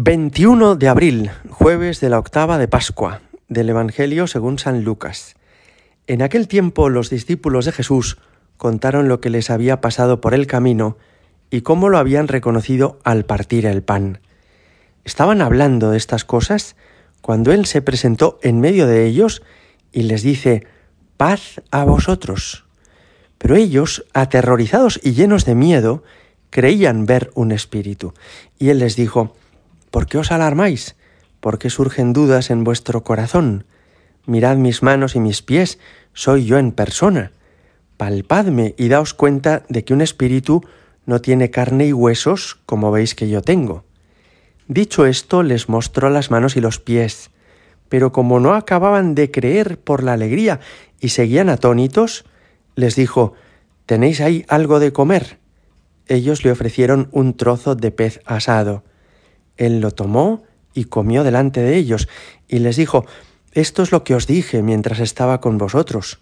21 de abril, jueves de la octava de Pascua, del Evangelio según San Lucas. En aquel tiempo los discípulos de Jesús contaron lo que les había pasado por el camino y cómo lo habían reconocido al partir el pan. Estaban hablando de estas cosas cuando Él se presentó en medio de ellos y les dice, paz a vosotros. Pero ellos, aterrorizados y llenos de miedo, creían ver un espíritu. Y Él les dijo, ¿Por qué os alarmáis? ¿Por qué surgen dudas en vuestro corazón? Mirad mis manos y mis pies, soy yo en persona. Palpadme y daos cuenta de que un espíritu no tiene carne y huesos como veis que yo tengo. Dicho esto, les mostró las manos y los pies, pero como no acababan de creer por la alegría y seguían atónitos, les dijo, ¿Tenéis ahí algo de comer? Ellos le ofrecieron un trozo de pez asado. Él lo tomó y comió delante de ellos, y les dijo, Esto es lo que os dije mientras estaba con vosotros,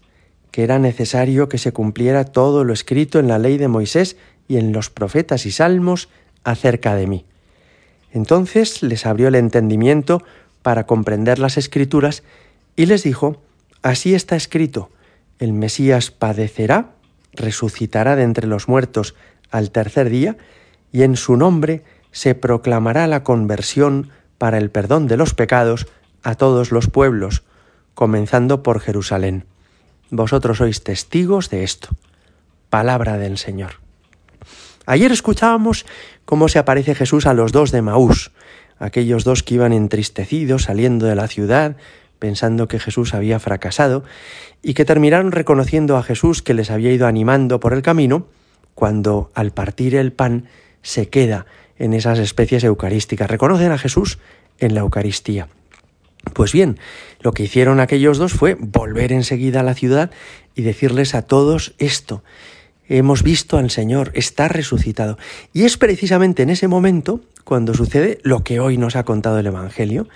que era necesario que se cumpliera todo lo escrito en la ley de Moisés y en los profetas y salmos acerca de mí. Entonces les abrió el entendimiento para comprender las escrituras y les dijo, Así está escrito, el Mesías padecerá, resucitará de entre los muertos al tercer día, y en su nombre se proclamará la conversión para el perdón de los pecados a todos los pueblos, comenzando por Jerusalén. Vosotros sois testigos de esto. Palabra del Señor. Ayer escuchábamos cómo se aparece Jesús a los dos de Maús, aquellos dos que iban entristecidos saliendo de la ciudad, pensando que Jesús había fracasado, y que terminaron reconociendo a Jesús que les había ido animando por el camino, cuando al partir el pan se queda en esas especies eucarísticas. Reconocen a Jesús en la Eucaristía. Pues bien, lo que hicieron aquellos dos fue volver enseguida a la ciudad y decirles a todos esto. Hemos visto al Señor, está resucitado. Y es precisamente en ese momento cuando sucede lo que hoy nos ha contado el Evangelio,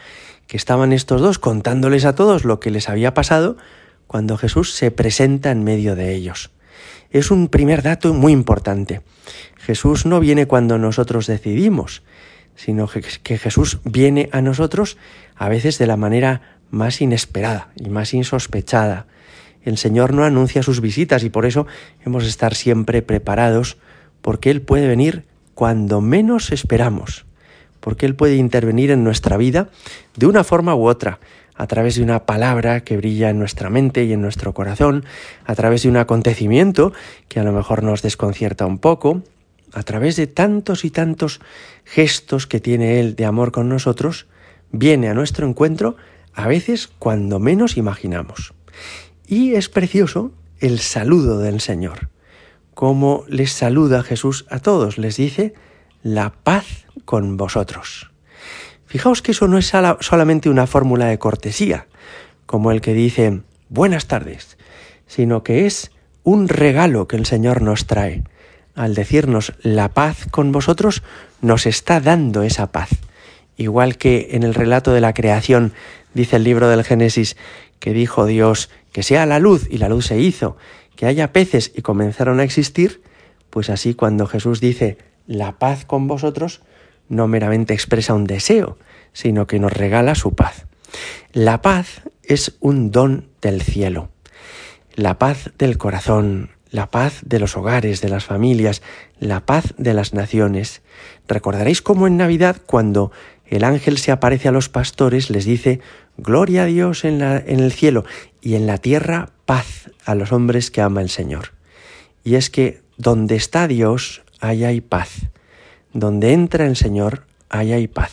que estaban estos dos contándoles a todos lo que les había pasado cuando Jesús se presenta en medio de ellos. Es un primer dato muy importante. Jesús no viene cuando nosotros decidimos, sino que Jesús viene a nosotros a veces de la manera más inesperada y más insospechada. El Señor no anuncia sus visitas y por eso hemos de estar siempre preparados, porque Él puede venir cuando menos esperamos, porque Él puede intervenir en nuestra vida de una forma u otra, a través de una palabra que brilla en nuestra mente y en nuestro corazón, a través de un acontecimiento que a lo mejor nos desconcierta un poco, a través de tantos y tantos gestos que tiene Él de amor con nosotros, viene a nuestro encuentro a veces cuando menos imaginamos. Y es precioso el saludo del Señor, como les saluda Jesús a todos, les dice, la paz con vosotros. Fijaos que eso no es solamente una fórmula de cortesía, como el que dice, buenas tardes, sino que es un regalo que el Señor nos trae al decirnos la paz con vosotros, nos está dando esa paz. Igual que en el relato de la creación dice el libro del Génesis que dijo Dios que sea la luz y la luz se hizo, que haya peces y comenzaron a existir, pues así cuando Jesús dice la paz con vosotros, no meramente expresa un deseo, sino que nos regala su paz. La paz es un don del cielo. La paz del corazón, la paz de los hogares, de las familias, la paz de las naciones. Recordaréis cómo en Navidad, cuando el ángel se aparece a los pastores, les dice, Gloria a Dios en, la, en el cielo y en la tierra paz a los hombres que ama el Señor. Y es que donde está Dios, ahí hay paz. Donde entra el Señor, ahí hay paz.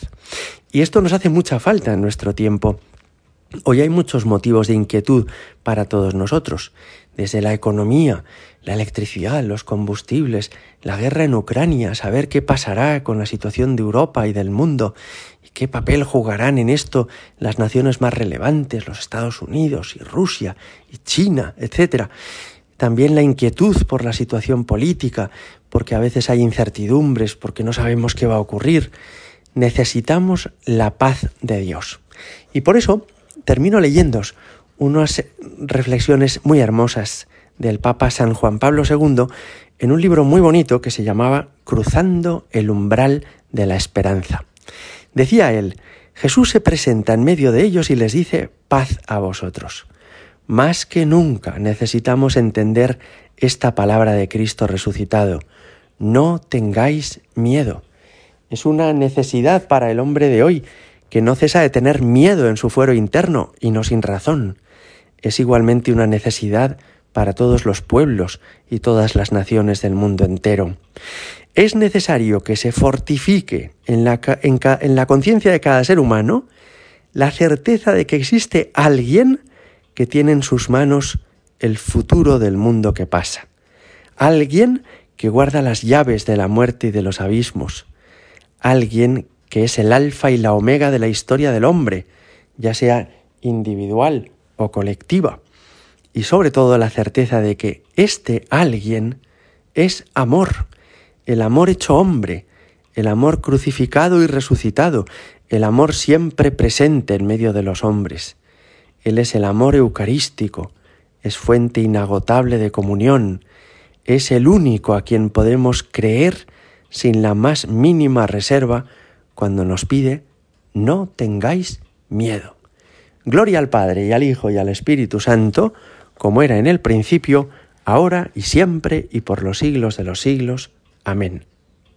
Y esto nos hace mucha falta en nuestro tiempo. Hoy hay muchos motivos de inquietud para todos nosotros, desde la economía, la electricidad, los combustibles, la guerra en Ucrania, saber qué pasará con la situación de Europa y del mundo, y qué papel jugarán en esto las naciones más relevantes, los Estados Unidos y Rusia y China, etc. También la inquietud por la situación política, porque a veces hay incertidumbres, porque no sabemos qué va a ocurrir. Necesitamos la paz de Dios. Y por eso termino leyéndos unas reflexiones muy hermosas del Papa San Juan Pablo II en un libro muy bonito que se llamaba Cruzando el umbral de la esperanza. Decía él, Jesús se presenta en medio de ellos y les dice, paz a vosotros. Más que nunca necesitamos entender esta palabra de Cristo resucitado. No tengáis miedo. Es una necesidad para el hombre de hoy, que no cesa de tener miedo en su fuero interno y no sin razón. Es igualmente una necesidad para todos los pueblos y todas las naciones del mundo entero. Es necesario que se fortifique en la, en la conciencia de cada ser humano la certeza de que existe alguien que tiene en sus manos el futuro del mundo que pasa. Alguien que guarda las llaves de la muerte y de los abismos. Alguien que es el alfa y la omega de la historia del hombre, ya sea individual o colectiva. Y sobre todo la certeza de que este alguien es amor, el amor hecho hombre, el amor crucificado y resucitado, el amor siempre presente en medio de los hombres. Él es el amor eucarístico, es fuente inagotable de comunión, es el único a quien podemos creer sin la más mínima reserva cuando nos pide, no tengáis miedo. Gloria al Padre y al Hijo y al Espíritu Santo, como era en el principio, ahora y siempre y por los siglos de los siglos. Amén.